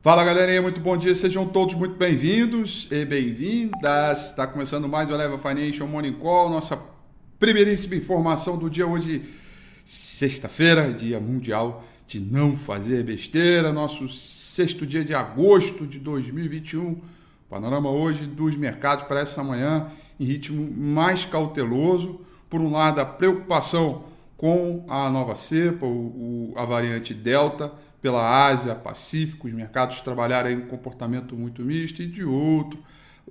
Fala galerinha, muito bom dia, sejam todos muito bem-vindos e bem-vindas. Está começando mais o Eleva Financial Morning Call, nossa primeiríssima informação do dia hoje, sexta-feira, dia mundial de não fazer besteira, nosso sexto dia de agosto de 2021. Panorama hoje dos mercados para essa manhã em ritmo mais cauteloso. Por um lado, a preocupação com a nova cepa, o, o, a variante Delta, pela Ásia, Pacífico, os mercados trabalharam em um comportamento muito misto, e de outro,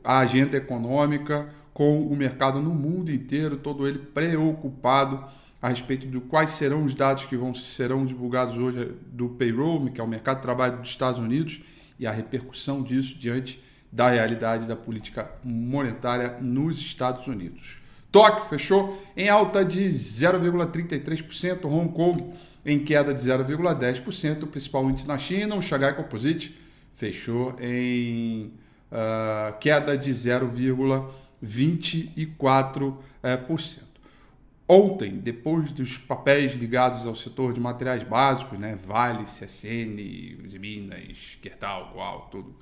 a agenda econômica com o mercado no mundo inteiro, todo ele preocupado a respeito de quais serão os dados que vão serão divulgados hoje do payroll, que é o mercado de trabalho dos Estados Unidos, e a repercussão disso diante da realidade da política monetária nos Estados Unidos. Tóquio fechou em alta de 0,33%, Hong Kong em queda de 0,10%, o principal índice na China, o Shanghai Composite, fechou em uh, queda de 0,24%. Ontem, depois dos papéis ligados ao setor de materiais básicos, né, Vale, CSN, Minas, Quertal, Qual, tudo,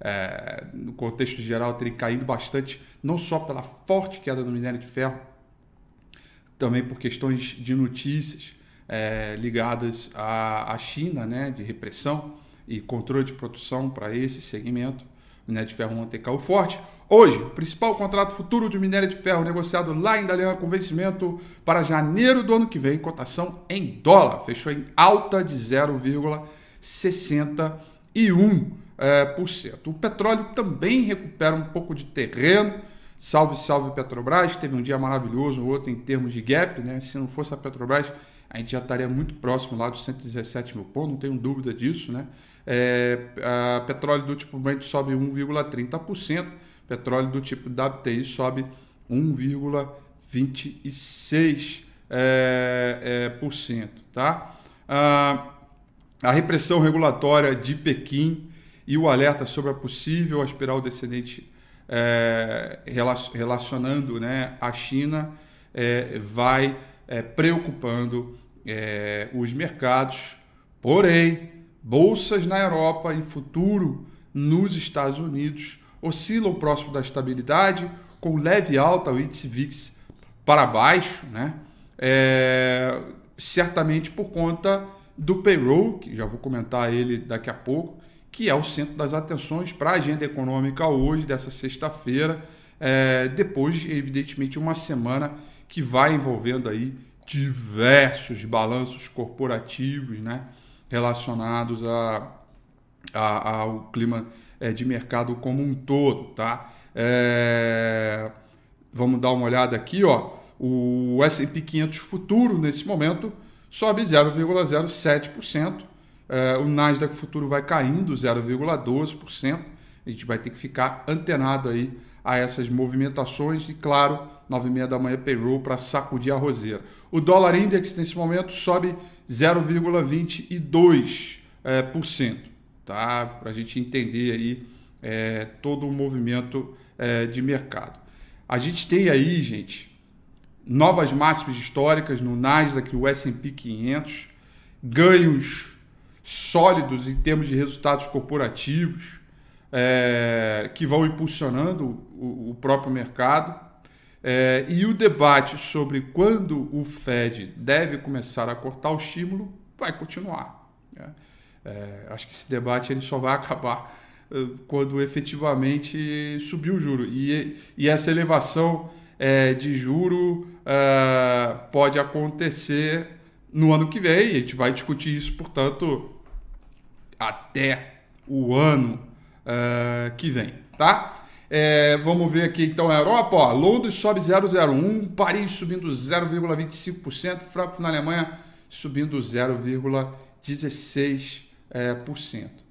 é, no contexto geral, terem caído bastante, não só pela forte queda do minério de ferro, também por questões de notícias é, ligadas à, à China, né, de repressão e controle de produção para esse segmento. Minério de ferro ontem caiu forte. Hoje, principal contrato futuro de minério de ferro negociado lá em Dalian com vencimento para janeiro do ano que vem, cotação em dólar, fechou em alta de 0,61%. É, por cento. O petróleo também recupera um pouco de terreno. Salve, salve Petrobras, teve um dia maravilhoso, outro em termos de gap, né? Se não fosse a Petrobras, a gente já estaria muito próximo lá dos 117 mil pontos, não tenho dúvida disso, né? É, a petróleo do tipo Brent sobe 1,30%, petróleo do tipo WTI sobe 1,26%, é, é, por cento, tá? Ah, a repressão regulatória de Pequim e o alerta sobre a possível espiral descendente é, relacionando né, a China é, vai é, preocupando é, os mercados. Porém, bolsas na Europa e futuro nos Estados Unidos oscilam próximo da estabilidade, com leve alta, o índice VIX para baixo, né? É, certamente por conta do payroll, que já vou comentar ele daqui a pouco, que é o centro das atenções para a agenda econômica hoje, dessa sexta-feira, é, depois, evidentemente, uma semana que vai envolvendo aí diversos balanços corporativos né, relacionados a, a, ao clima é, de mercado como um todo. Tá? É, vamos dar uma olhada aqui, ó. O S&P 500 futuro nesse momento sobe 0,07%, Uh, o Nasdaq futuro vai caindo 0,12%. A gente vai ter que ficar antenado aí a essas movimentações e, claro, 9 e meia da manhã payroll para sacudir a roseira. O dólar index nesse momento sobe 0,22%, é, por cento, tá? Para a gente entender aí é, todo o movimento é, de mercado. A gente tem aí, gente, novas máximas históricas no Nasdaq, o S&P 500, ganhos sólidos em termos de resultados corporativos, é, que vão impulsionando o, o próprio mercado. É, e o debate sobre quando o Fed deve começar a cortar o estímulo vai continuar. Né? É, acho que esse debate ele só vai acabar quando efetivamente subir o juro. E, e essa elevação é, de juro pode acontecer no ano que vem. A gente vai discutir isso, portanto, até o ano que vem, tá? É, vamos ver aqui então a Europa, ó, Londres sobe 0,01, Paris subindo 0,25%, Frankfurt na Alemanha subindo 0,16%, é,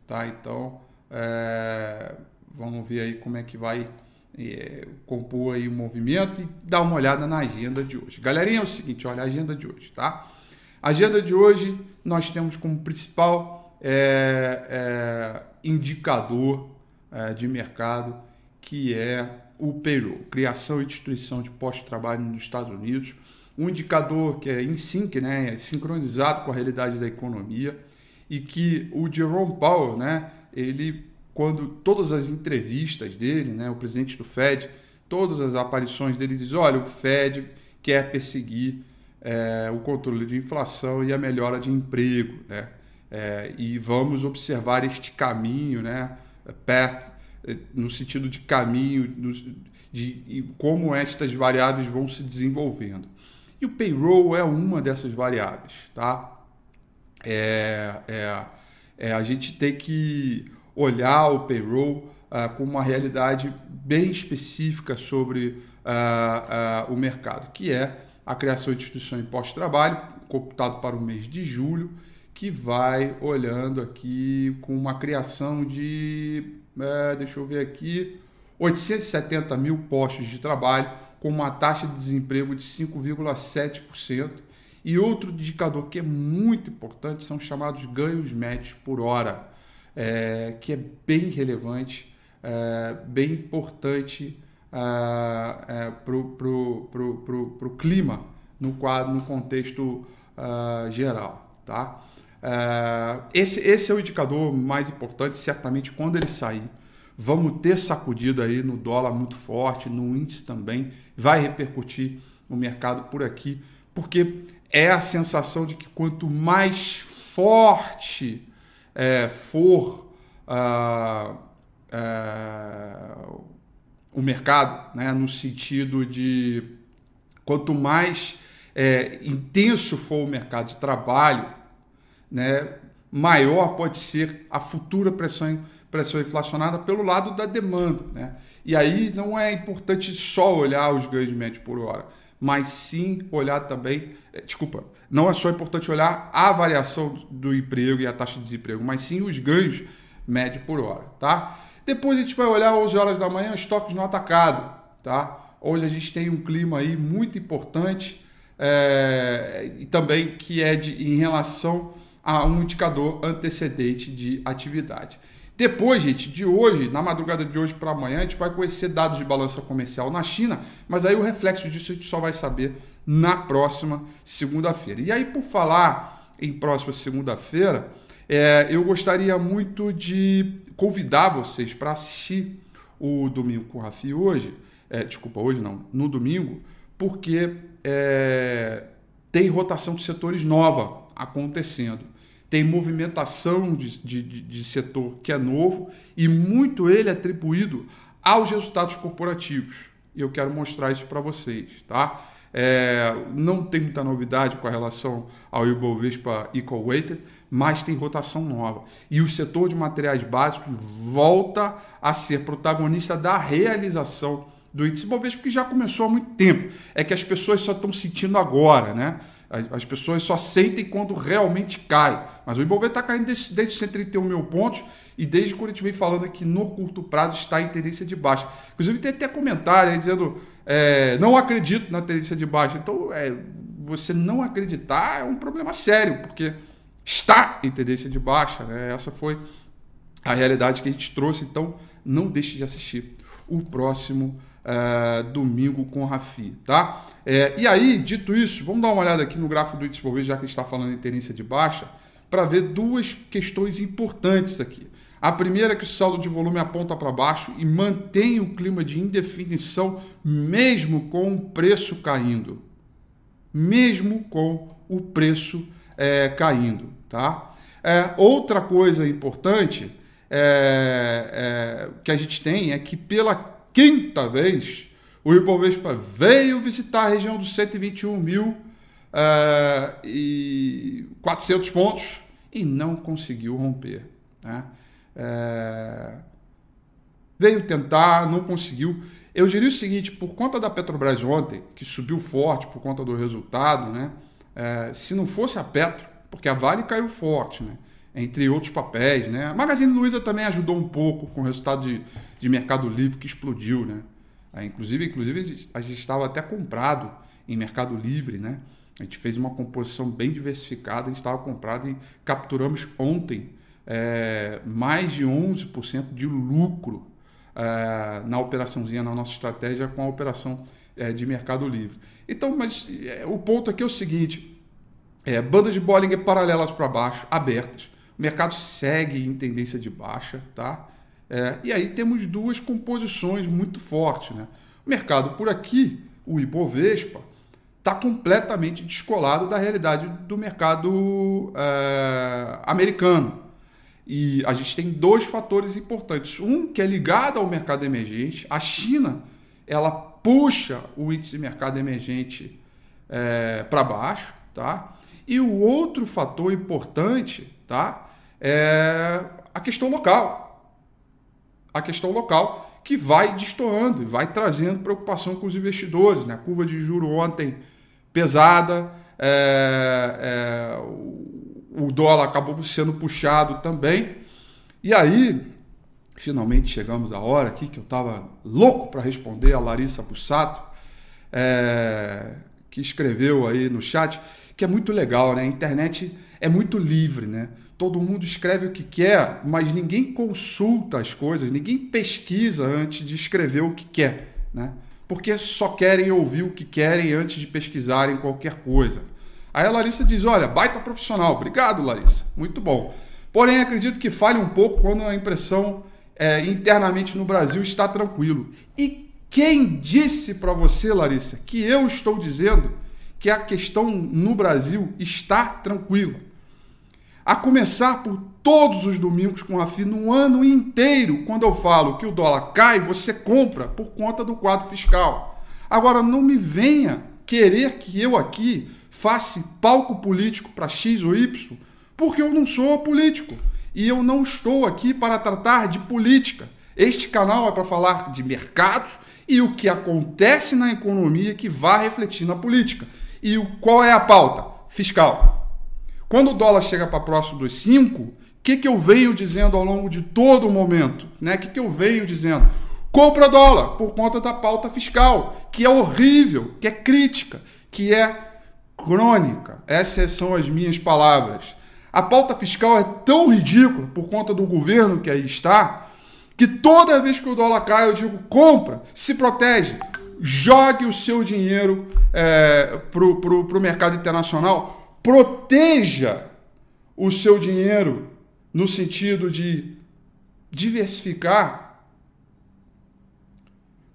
tá? Então, é, vamos ver aí como é que vai é, compor aí o movimento e dar uma olhada na agenda de hoje. Galerinha, é o seguinte, olha a agenda de hoje, tá? A agenda de hoje nós temos como principal é, é, indicador é, de mercado que é o payroll, criação e destruição de postos de trabalho nos Estados Unidos, um indicador que é em sync, né, é sincronizado com a realidade da economia e que o Jerome Powell, né, ele, quando todas as entrevistas dele, né, o presidente do Fed, todas as aparições dele diz, olha, o Fed quer perseguir é, o controle de inflação e a melhora de emprego, né? É, e vamos observar este caminho, né? Path, no sentido de caminho, de, como estas variáveis vão se desenvolvendo. E o payroll é uma dessas variáveis, tá? É, é, é a gente tem que olhar o payroll uh, com uma realidade bem específica sobre uh, uh, o mercado, que é a criação de instituição de pós-trabalho, computado para o mês de julho, que vai olhando aqui com uma criação de, é, deixa eu ver aqui, 870 mil postos de trabalho, com uma taxa de desemprego de 5,7%. E outro indicador que é muito importante são os chamados ganhos médios por hora, é, que é bem relevante, é, bem importante uh, é, para o clima no quadro, no contexto uh, geral. Tá? Uh, esse, esse é o indicador mais importante, certamente quando ele sair. Vamos ter sacudido aí no dólar muito forte, no índice também, vai repercutir no mercado por aqui, porque é a sensação de que quanto mais forte é, for uh, uh, o mercado, né, no sentido de quanto mais é, intenso for o mercado de trabalho, né, maior pode ser a futura pressão, pressão inflacionada pelo lado da demanda. Né? E aí não é importante só olhar os ganhos médios por hora, mas sim olhar também. É, desculpa, não é só importante olhar a variação do emprego e a taxa de desemprego, mas sim os ganhos médios por hora. Tá? Depois a gente vai olhar 11 horas da manhã, estoques no atacado, tá? Hoje a gente tem um clima aí muito importante é, e também que é de, em relação a um indicador antecedente de atividade. Depois, gente, de hoje, na madrugada de hoje para amanhã, a gente vai conhecer dados de balança comercial na China, mas aí o reflexo disso a gente só vai saber na próxima segunda-feira. E aí, por falar em próxima segunda-feira, é, eu gostaria muito de convidar vocês para assistir o Domingo com o Rafi hoje. É, desculpa, hoje não, no domingo, porque é, tem rotação de setores nova acontecendo. Tem movimentação de, de, de setor que é novo e muito ele atribuído aos resultados corporativos. E eu quero mostrar isso para vocês, tá? É, não tem muita novidade com relação ao Ibovespa Equal Weighted, mas tem rotação nova. E o setor de materiais básicos volta a ser protagonista da realização do índice Bovespa, que já começou há muito tempo. É que as pessoas só estão sentindo agora, né? As pessoas só sentem quando realmente cai. Mas o Ibovespa está caindo desde, desde 131 mil pontos e desde quando a gente vem falando que no curto prazo está em tendência de baixa. Inclusive tem até comentário aí dizendo é, não acredito na tendência de baixa. Então, é, você não acreditar é um problema sério, porque está em tendência de baixa. Né? Essa foi a realidade que a gente trouxe. Então, não deixe de assistir o próximo é, domingo com o Rafi, tá? É, e aí, dito isso, vamos dar uma olhada aqui no gráfico do índice já que a gente está falando em tendência de baixa, para ver duas questões importantes aqui. A primeira é que o saldo de volume aponta para baixo e mantém o clima de indefinição, mesmo com o preço caindo. Mesmo com o preço é, caindo. Tá? É, outra coisa importante é, é, que a gente tem é que pela quinta vez o Ibovespa veio visitar a região dos 121 mil é, e 400 pontos e não conseguiu romper. Né? É, veio tentar, não conseguiu. Eu diria o seguinte: por conta da Petrobras ontem, que subiu forte por conta do resultado, né? É, se não fosse a Petro, porque a Vale caiu forte, né? Entre outros papéis. Né? A Magazine Luiza também ajudou um pouco com o resultado de, de Mercado Livre que explodiu. Né? É, inclusive, inclusive, a gente estava até comprado em Mercado Livre. Né? A gente fez uma composição bem diversificada, a gente estava comprado e capturamos ontem é, mais de 11% de lucro é, na operaçãozinha, na nossa estratégia com a operação é, de Mercado Livre. Então, mas é, o ponto aqui é o seguinte: é, bandas de Bollinger paralelas para baixo, abertas, Mercado segue em tendência de baixa, tá? É, e aí temos duas composições muito fortes, né? O mercado por aqui, o Ibovespa, está completamente descolado da realidade do mercado é, americano. E a gente tem dois fatores importantes. Um que é ligado ao mercado emergente. A China, ela puxa o índice de mercado emergente é, para baixo, tá? E o outro fator importante, tá? É a questão local. A questão local que vai destoando e vai trazendo preocupação com os investidores. Né? A curva de juro ontem pesada, é, é, o dólar acabou sendo puxado também. E aí, finalmente chegamos à hora aqui que eu estava louco para responder a Larissa Bussato, é, que escreveu aí no chat, que é muito legal, né? A internet é muito livre, né? Todo mundo escreve o que quer, mas ninguém consulta as coisas, ninguém pesquisa antes de escrever o que quer, né? Porque só querem ouvir o que querem antes de pesquisarem qualquer coisa. Aí a Larissa diz: Olha, baita profissional. Obrigado, Larissa. Muito bom. Porém, acredito que fale um pouco quando a impressão é, internamente no Brasil está tranquilo. E quem disse para você, Larissa, que eu estou dizendo que a questão no Brasil está tranquila? A começar por todos os domingos com a FI no ano inteiro, quando eu falo que o dólar cai, você compra por conta do quadro fiscal. Agora, não me venha querer que eu aqui faça palco político para X ou Y, porque eu não sou político e eu não estou aqui para tratar de política. Este canal é para falar de mercados e o que acontece na economia que vai refletir na política. E qual é a pauta? Fiscal. Quando o dólar chega para próximo dos 5, o que, que eu venho dizendo ao longo de todo o momento? O né? que, que eu venho dizendo? Compra dólar por conta da pauta fiscal, que é horrível, que é crítica, que é crônica. Essas são as minhas palavras. A pauta fiscal é tão ridícula por conta do governo que aí está, que toda vez que o dólar cai, eu digo: compra, se protege, jogue o seu dinheiro é, para o mercado internacional, proteja o seu dinheiro no sentido de diversificar,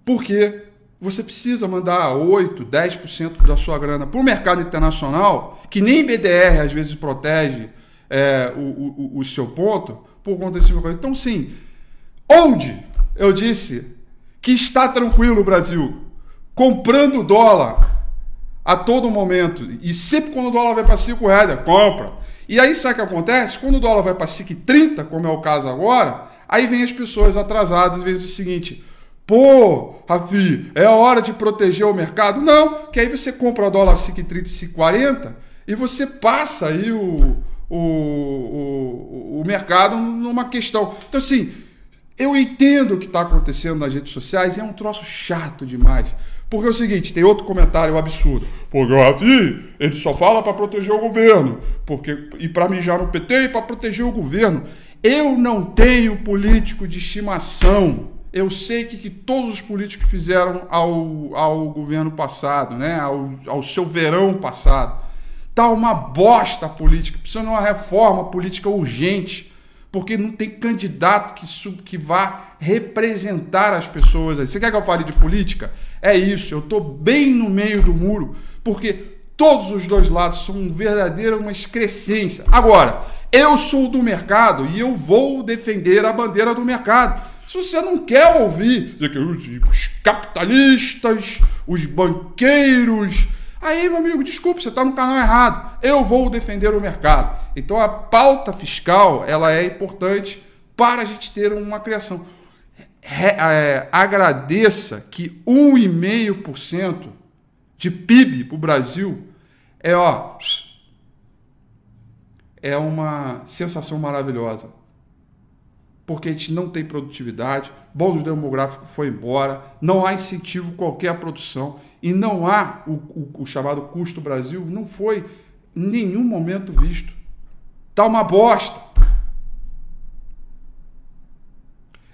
porque você precisa mandar 8, 10% da sua grana para o mercado internacional, que nem BDR às vezes protege é, o, o, o, seu ponto, por conta desse mercado. Então, sim, onde eu disse que está tranquilo o Brasil, comprando dólar a todo momento, e sempre quando o dólar vai para 5 reais, compra. E aí sabe o que acontece? Quando o dólar vai para 5,30, como é o caso agora, aí vem as pessoas atrasadas, vezes o seguinte Pô, Rafi, é hora de proteger o mercado? Não, que aí você compra o dólar 5,30, 5,40 e você passa aí o, o, o, o mercado numa questão. Então, assim, eu entendo o que está acontecendo nas redes sociais e é um troço chato demais. Porque é o seguinte, tem outro comentário absurdo. Porque o Rafi, ele só fala para proteger o governo. Porque, e para mijar no PT e para proteger o governo. Eu não tenho político de estimação eu sei que, que todos os políticos fizeram ao, ao governo passado, né? ao, ao seu verão passado. Tá uma bosta a política, precisa de uma reforma política urgente, porque não tem candidato que, que vá representar as pessoas. Você quer que eu fale de política? É isso, eu estou bem no meio do muro, porque todos os dois lados são um verdadeiro uma excrescência. Agora, eu sou do mercado e eu vou defender a bandeira do mercado. Se você não quer ouvir os capitalistas, os banqueiros, aí, meu amigo, desculpe, você está no canal errado. Eu vou defender o mercado. Então, a pauta fiscal ela é importante para a gente ter uma criação. É, agradeça que 1,5% de PIB para o Brasil é, ó, é uma sensação maravilhosa porque a gente não tem produtividade, bônus demográfico foi embora, não há incentivo qualquer à produção e não há o, o, o chamado custo Brasil, não foi em nenhum momento visto. Tá uma bosta.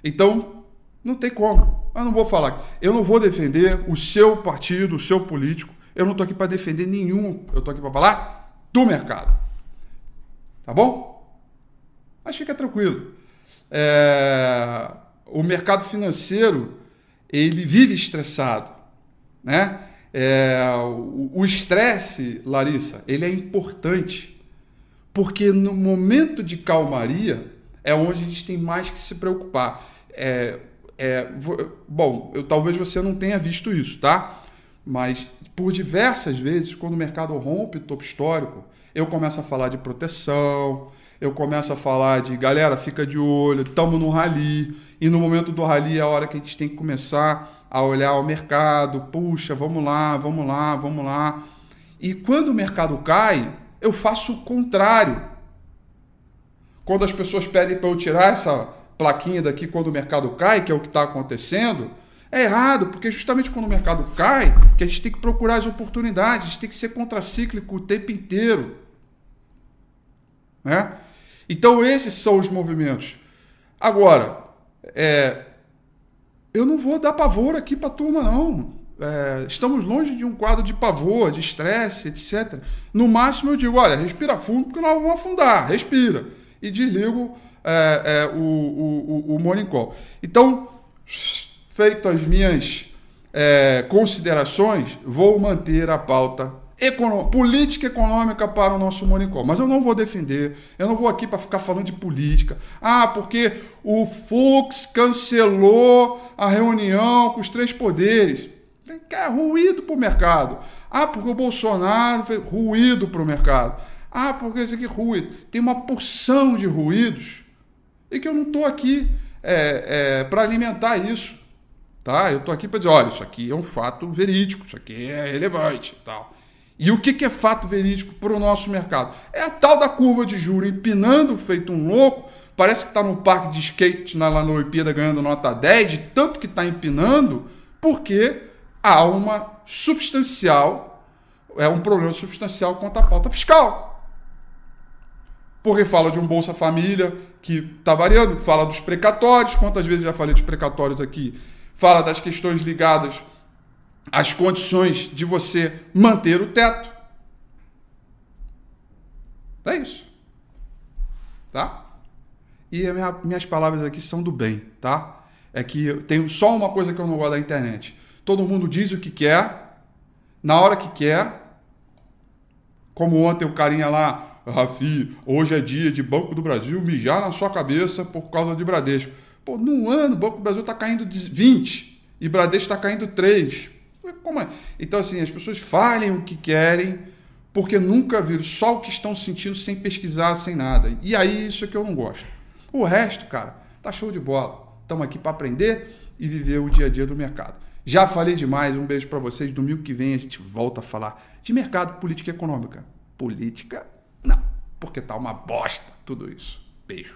Então, não tem como. Eu não vou falar. Eu não vou defender o seu partido, o seu político. Eu não estou aqui para defender nenhum. Eu estou aqui para falar do mercado. Tá bom? Mas fica tranquilo. É, o mercado financeiro ele vive estressado, né? É, o estresse, Larissa, ele é importante porque no momento de calmaria é onde a gente tem mais que se preocupar. É, é, bom, eu, talvez você não tenha visto isso, tá? Mas por diversas vezes, quando o mercado rompe o topo histórico, eu começo a falar de proteção, eu começo a falar de galera, fica de olho, estamos no rally, e no momento do rally é a hora que a gente tem que começar a olhar o mercado, puxa, vamos lá, vamos lá, vamos lá. E quando o mercado cai, eu faço o contrário. Quando as pessoas pedem para eu tirar essa plaquinha daqui quando o mercado cai, que é o que está acontecendo, é errado, porque justamente quando o mercado cai, que a gente tem que procurar as oportunidades, a gente tem que ser contracíclico o tempo inteiro. Né? Então esses são os movimentos. Agora, é, eu não vou dar pavor aqui para a turma, não. É, estamos longe de um quadro de pavor, de estresse, etc. No máximo eu digo, olha, respira fundo porque nós vamos afundar, respira. E desligo é, é, o, o, o, o morning call. Então, feito as minhas é, considerações, vou manter a pauta econômica, política econômica para o nosso Monicol. Mas eu não vou defender, eu não vou aqui para ficar falando de política. Ah, porque o Fux cancelou a reunião com os três poderes. É ruído para o mercado. Ah, porque o Bolsonaro fez ruído para o mercado. Ah, porque isso aqui é ruído. Tem uma porção de ruídos e que eu não estou aqui é, é, para alimentar isso. Tá? Eu estou aqui para dizer, olha, isso aqui é um fato verídico, isso aqui é relevante tal. E o que, é fato verídico para o nosso mercado? É a tal da curva de juros empinando, feito um louco. Parece que está no parque de skate lá na Olimpíada ganhando nota 10, de tanto que está empinando, porque há uma substancial, é um problema substancial quanto à pauta fiscal. Porque fala de um Bolsa Família que está variando, fala dos precatórios, quantas vezes já falei dos precatórios aqui, fala das questões ligadas as condições de você manter o teto. É isso. Tá? E minha, minhas palavras aqui são do bem, tá? É que eu tenho só uma coisa que eu não gosto da internet. Todo mundo diz o que quer, na hora que quer. Como ontem o carinha lá, Rafi, hoje é dia de Banco do Brasil mijar na sua cabeça por causa de Bradesco. Pô, num ano o Banco do Brasil está caindo 20 e Bradesco está caindo 3. Como é? Então, assim, as pessoas falem o que querem, porque nunca viram só o que estão sentindo sem pesquisar, sem nada. E aí, isso é que eu não gosto. O resto, cara, tá show de bola. Estamos aqui para aprender e viver o dia a dia do mercado. Já falei demais, um beijo para vocês. Domingo que vem a gente volta a falar de mercado, política econômica. Política, não, porque tá uma bosta tudo isso. Beijo.